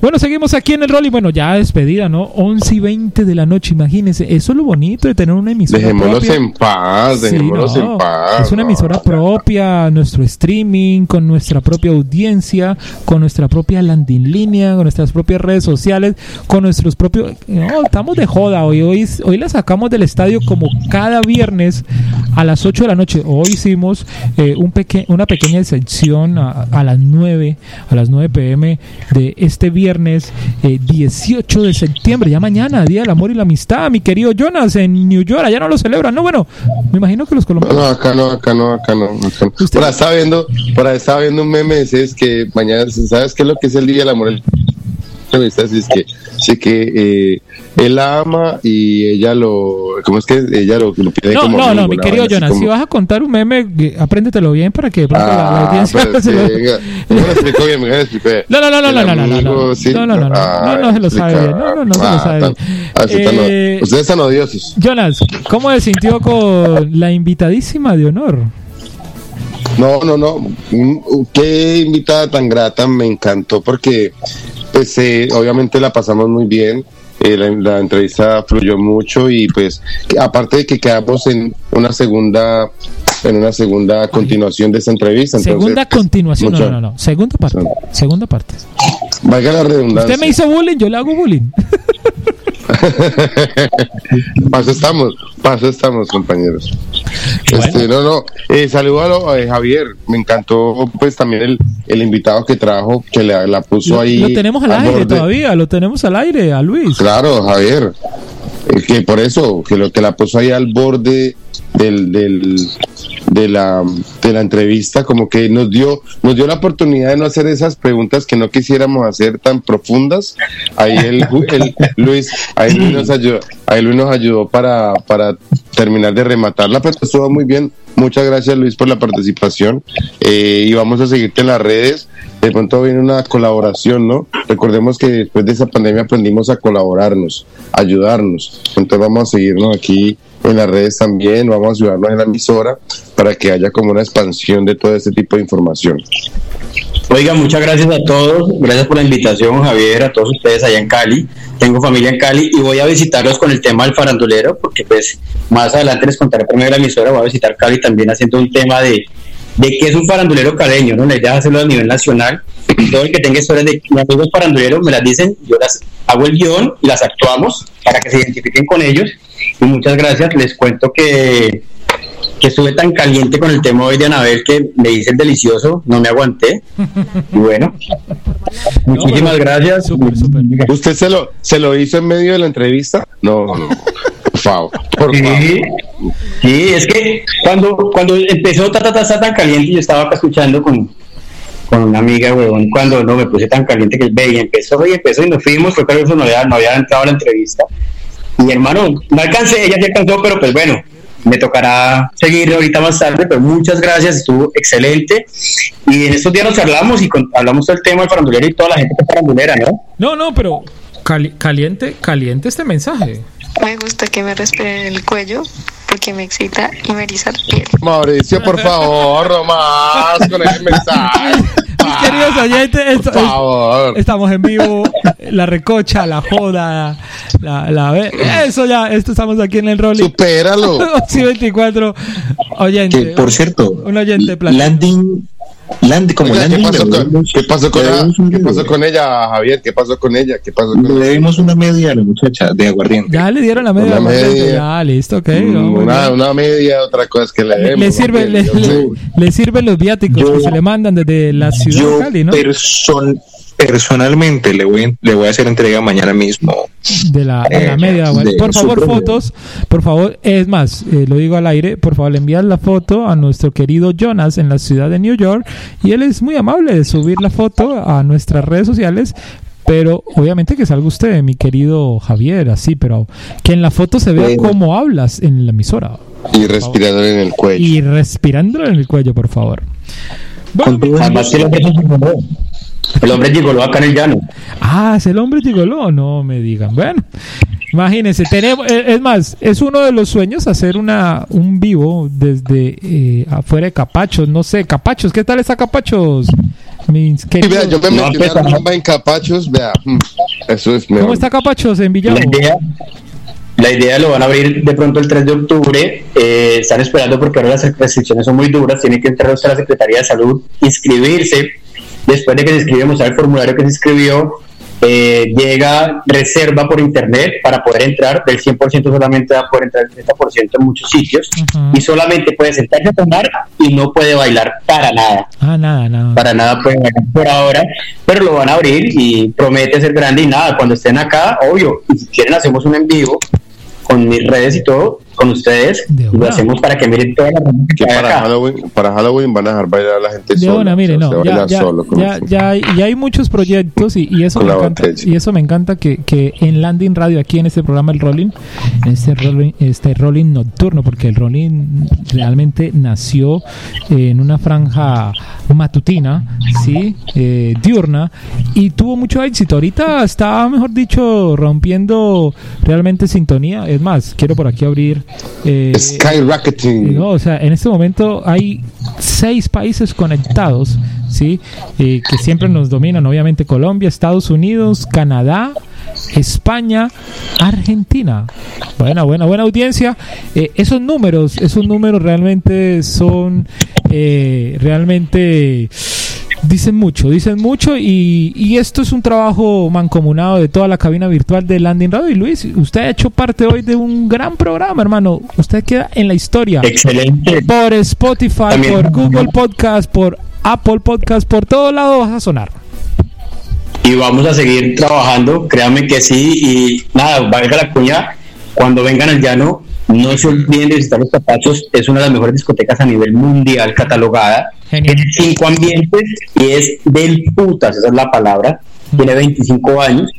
Bueno, seguimos aquí en el rol y bueno, ya despedida, ¿no? 11 y 20 de la noche, imagínense. Eso es lo bonito de tener una emisora Dejémonos propia. en paz, Sí, dejémonos no, en paz. Es una no. emisora propia, nuestro streaming, con nuestra propia audiencia, con nuestra propia landing línea, con nuestras propias redes sociales, con nuestros propios... No, estamos de joda hoy. Hoy, hoy la sacamos del estadio como cada viernes a las 8 de la noche. Hoy hicimos eh, un peque una pequeña sección a, a las 9, a las 9 pm de este viernes eh, 18 de septiembre, ya mañana, Día del Amor y la Amistad, mi querido Jonas, en New York, allá no lo celebran, no, bueno, me imagino que los colombianos... No, acá no, acá no, acá no. acá no. Usted- Por ahí estaba viendo, por ahí estaba viendo un meme, es que mañana, ¿sabes qué es lo que es el Día del Amor? Así es que, que eh, él la ama y ella lo, ¿cómo es que ella lo, lo pide No, como no, no, mi querido Jonas, como- si vas a contar un meme, apréndetelo bien para que de pronto la- la, Ah, audiencia pero se sí, lo-. ¿Cómo lo explicó bien? Venga, lo explico bien. No, no, no, no, no, no, no, no, no, sí. no, no, no, no, Ah, no, no se lo sabe bien, no, no, no se lo Ah, sabe bien. ah, Eh, Ustedes están odiosos. Jonas, ¿cómo se sintió con la invitadísima de honor? No, no, no. Mm, Qué invitada tan grata, me encantó porque, pues, eh, obviamente la pasamos muy bien. eh, la, la entrevista fluyó mucho y, pues, aparte de que quedamos en una segunda, en una segunda continuación de esta entrevista. entonces, Segunda pues, continuación, no, mucho- no, no, no, segunda parte, segunda parte. Valga la redundancia. Usted me hizo bullying, yo le hago bullying. Paso estamos, paso estamos, compañeros. Bueno. Este, no, no, eh, saludo a lo- eh, Javier, me encantó pues también el, el invitado que trajo, que la, la puso Lo, ahí. lo tenemos al aire borde. todavía, lo tenemos al aire, a Luis. Claro, Javier, eh, que por eso, que lo que la puso ahí al borde del, del, de, la, de la entrevista, como que nos dio, nos dio la oportunidad de no hacer esas preguntas que no quisiéramos hacer tan profundas. Ahí el, el- Luis, ahí Luis nos ayudó, ahí Luis nos ayudó para, para terminar de rematarla, pero estuvo muy bien. Muchas gracias Luis por la participación eh, y vamos a seguirte en las redes. De pronto viene una colaboración, ¿no? Recordemos que después de esa pandemia aprendimos a colaborarnos, ayudarnos. Entonces vamos a seguirnos aquí en las redes también, vamos a ayudarnos en la emisora para que haya como una expansión de todo este tipo de información. Oiga, muchas gracias a todos. Gracias por la invitación, Javier, a todos ustedes allá en Cali. Tengo familia en Cali y voy a visitarlos con el tema del farandulero, porque pues más adelante les contaré de la emisora. Voy a visitar Cali también haciendo un tema de, de qué es un farandulero caleño, ¿no? La idea es hacerlo a nivel nacional. Todo el que tenga historias de amigos faranduleros me las dicen, yo las hago el guion y las actuamos para que se identifiquen con ellos. Y muchas gracias. Les cuento que que estuve tan caliente con el tema hoy de Anabel que me hice el delicioso, no me aguanté. Y bueno, muchísimas gracias. ¿Usted se lo, se lo hizo en medio de la entrevista? No, no, favor, por favor. Sí, sí, es que cuando, cuando empezó ta, ta, ta, ta, tan caliente, yo estaba acá escuchando con, con una amiga, huevón, cuando no me puse tan caliente que ve y empezó y empezó y nos fuimos, fue que eso no había, no había entrado a la entrevista. Y hermano, no alcancé, ella sí alcanzó, pero pues bueno, me tocará seguir ahorita más tarde, pero muchas gracias, estuvo excelente. Y en estos días nos charlamos y con- hablamos del tema del farandulero y toda la gente que es farandulera, ¿no? No, no, pero cali- caliente, caliente este mensaje. Me gusta que me respiren el cuello porque me excita y me eriza la piel. Mauricio, por favor, más con ese mensaje. Mis queridos oyentes, esto- Por favor. estamos en vivo, la recocha, la joda, la, la eso ya, esto estamos aquí en el Rolling. Supéralo. Sí, 24 oyente. Que, por cierto, Un oyente landing, landing, como Oiga, ¿qué, landing, pasó le con, ¿Qué pasó con ¿Qué pasó con ella, Javier? ¿Qué pasó con ella? ¿Qué pasó con Le ella? debemos una media a la muchacha de aguardiente. Ya le dieron la media. Una media. Ya, listo, ok. Mm, no, una, una media, otra cosa es que le demos. le le, le- le sirven los viáticos Yo- que se le mandan desde la ciudad Yo de Cali, ¿no? person- personalmente le voy, le voy a hacer entrega mañana mismo. de la, Eh, media. de Por favor, fotos. Por favor, es más, eh, lo digo al aire. Por favor, le envías la foto a nuestro querido Jonas en la ciudad de New York. Y él es muy amable de subir la foto a nuestras redes sociales. Pero obviamente que salga usted, mi querido Javier, así, pero que en la foto se vea Bueno. cómo hablas en la emisora. Y respirando en el cuello. Y respirándolo en el cuello, por favor. Bueno, el hombre gigoló. Acá en el llano. Ah, es el hombre gigoló, no me digan. Bueno, Imagínense, tenemos, eh, es más, es uno de los sueños hacer una un vivo desde eh, afuera de Capachos, no sé, Capachos, ¿qué tal está Capachos? Mis vea, yo me No, metí pues, una ajá. rumba en Capachos, vea, mm, eso es mejor. ¿Cómo está Capachos en Villavo? La idea, la idea lo van a abrir de pronto el 3 de octubre. eh, están esperando porque ahora las restricciones son muy duras. Tienen que entrar usted a la Secretaría de Salud, inscribirse. Después de que se inscribe, mostrar el formulario que se inscribió. eh, llega reserva por internet para poder entrar. Del 100% solamente va a poder entrar el 30% en muchos sitios. Y solamente puede sentarse a tomar y no puede bailar para nada. Ah, nada, nada. para nada pueden ganar por ahora, pero lo van a abrir y promete ser grande y nada, cuando estén acá, obvio, y si quieren hacemos un en vivo con mis redes y todo, con ustedes, lo hacemos para que miren toda la gente Que para acá. Halloween, para Halloween van a dejar bailar a la gente De sola. una, mire, o sea, no, se ya, ya, solo ya, hay, ya hay muchos proyectos y, y eso me encanta. Y eso me encanta que, que en Landing Radio, aquí en este programa El Rolling, este rolling, este rolling nocturno, porque el rolling realmente nació en una franja matutina, sí, eh, diurna, y tuvo mucho éxito. Ahorita está, mejor dicho, rompiendo realmente sintonía. Es más, quiero por aquí abrir. Eh, Skyrocketing. no, o sea, en este momento hay seis países conectados, ¿sí? Eh, que siempre nos dominan, obviamente Colombia, Estados Unidos, Canadá, España, Argentina. Buena, buena, buena audiencia. Eh, esos números, esos números realmente son realmente dicen mucho, dicen mucho y, y esto es un trabajo mancomunado de toda la cabina virtual de Landing Radio. Y Luis, usted ha hecho parte hoy de un gran programa, hermano. Usted queda en la historia Excelente. por Spotify, También. por Google Podcast, por Apple Podcast, por todo lado vas a sonar. Y vamos a seguir trabajando, créanme que sí, y nada, valga la cuña, cuando vengan al llano, no se olviden de visitar los Capachos, es una de las mejores discotecas a nivel mundial catalogada, Genial. tiene cinco ambientes y es del putas, esa es la palabra, tiene 25 años,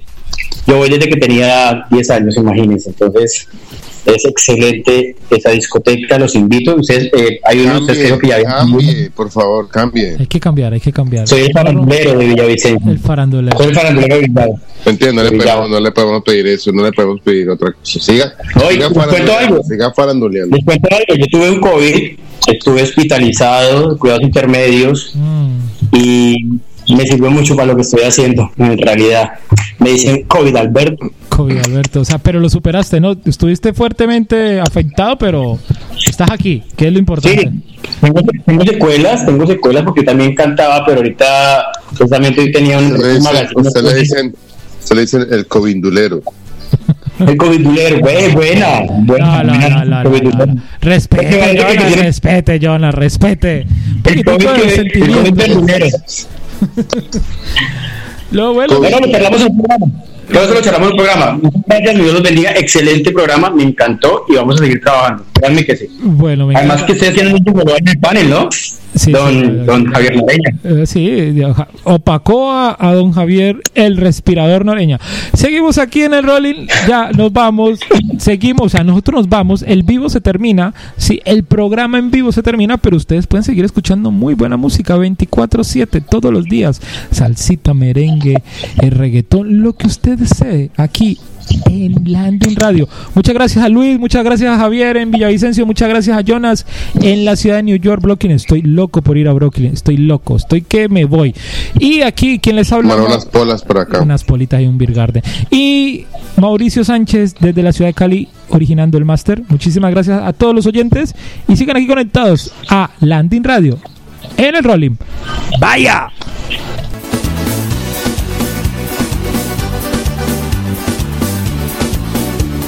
yo voy desde que tenía 10 años, imagínense, entonces es excelente esa discoteca, los invito, ustedes, eh, hay uno ustedes que ya Cambie, cambie, por favor, cambie. Hay que cambiar, hay que cambiar. soy el farandulero de Villavicencio, El farandulero. soy el farandulero de Bilbao. Entiendo, no le, podemos, no le podemos pedir eso, no le podemos pedir otra cosa. Siga, Oye, siga, ¿les cuento faranduleando, algo? siga faranduleando. Les cuento algo, yo tuve un COVID, estuve hospitalizado, cuidados intermedios Mm. y me sirvió mucho para lo que estoy haciendo, en realidad. Me dicen COVID, Alberto. COVID, Alberto. O sea, pero lo superaste, ¿no? Estuviste fuertemente afectado, pero estás aquí, que es lo importante. Sí, tengo, tengo secuelas, tengo secuelas porque también cantaba, pero ahorita justamente hoy tenía un, dicen, magazine. usted le dicen, usted le dicen el covindulero. El COVID güey, buena, buena. No, no, no, no, no, Covidulero. no. Respete, tiene- respete, Jonas, respete. El poquitico COVID, de que- el sentimiento. COVID verdulero. Lo bueno, Bueno, lo charlamos en el programa. Luego se lo charlamos en el programa. Muchas Gracias, Dios los bendiga. Excelente programa, me encantó y vamos a seguir trabajando. Créanme que sí. bueno, me Además encanta. que ustedes tienen mucho valor en el panel, ¿no? Sí, don, sí, don Javier Noreña. Eh, sí, opacó a, a don Javier el respirador Noreña. Seguimos aquí en el rolling, ya nos vamos, seguimos, o sea, nosotros nos vamos, el vivo se termina, sí, el programa en vivo se termina, pero ustedes pueden seguir escuchando muy buena música 24/7 todos los días, salsita, merengue, el reggaetón, lo que usted desee, aquí en Landing Radio. Muchas gracias a Luis, muchas gracias a Javier en Villavicencio, muchas gracias a Jonas en la ciudad de New York, Brooklyn. Estoy loco por ir a Brooklyn, estoy loco, estoy que me voy. Y aquí, quien les habla? Tomar unas polas por acá. Unas politas y un Beer Garden. Y Mauricio Sánchez desde la ciudad de Cali, originando el máster. Muchísimas gracias a todos los oyentes y sigan aquí conectados a Landing Radio en el Rolling. ¡Vaya!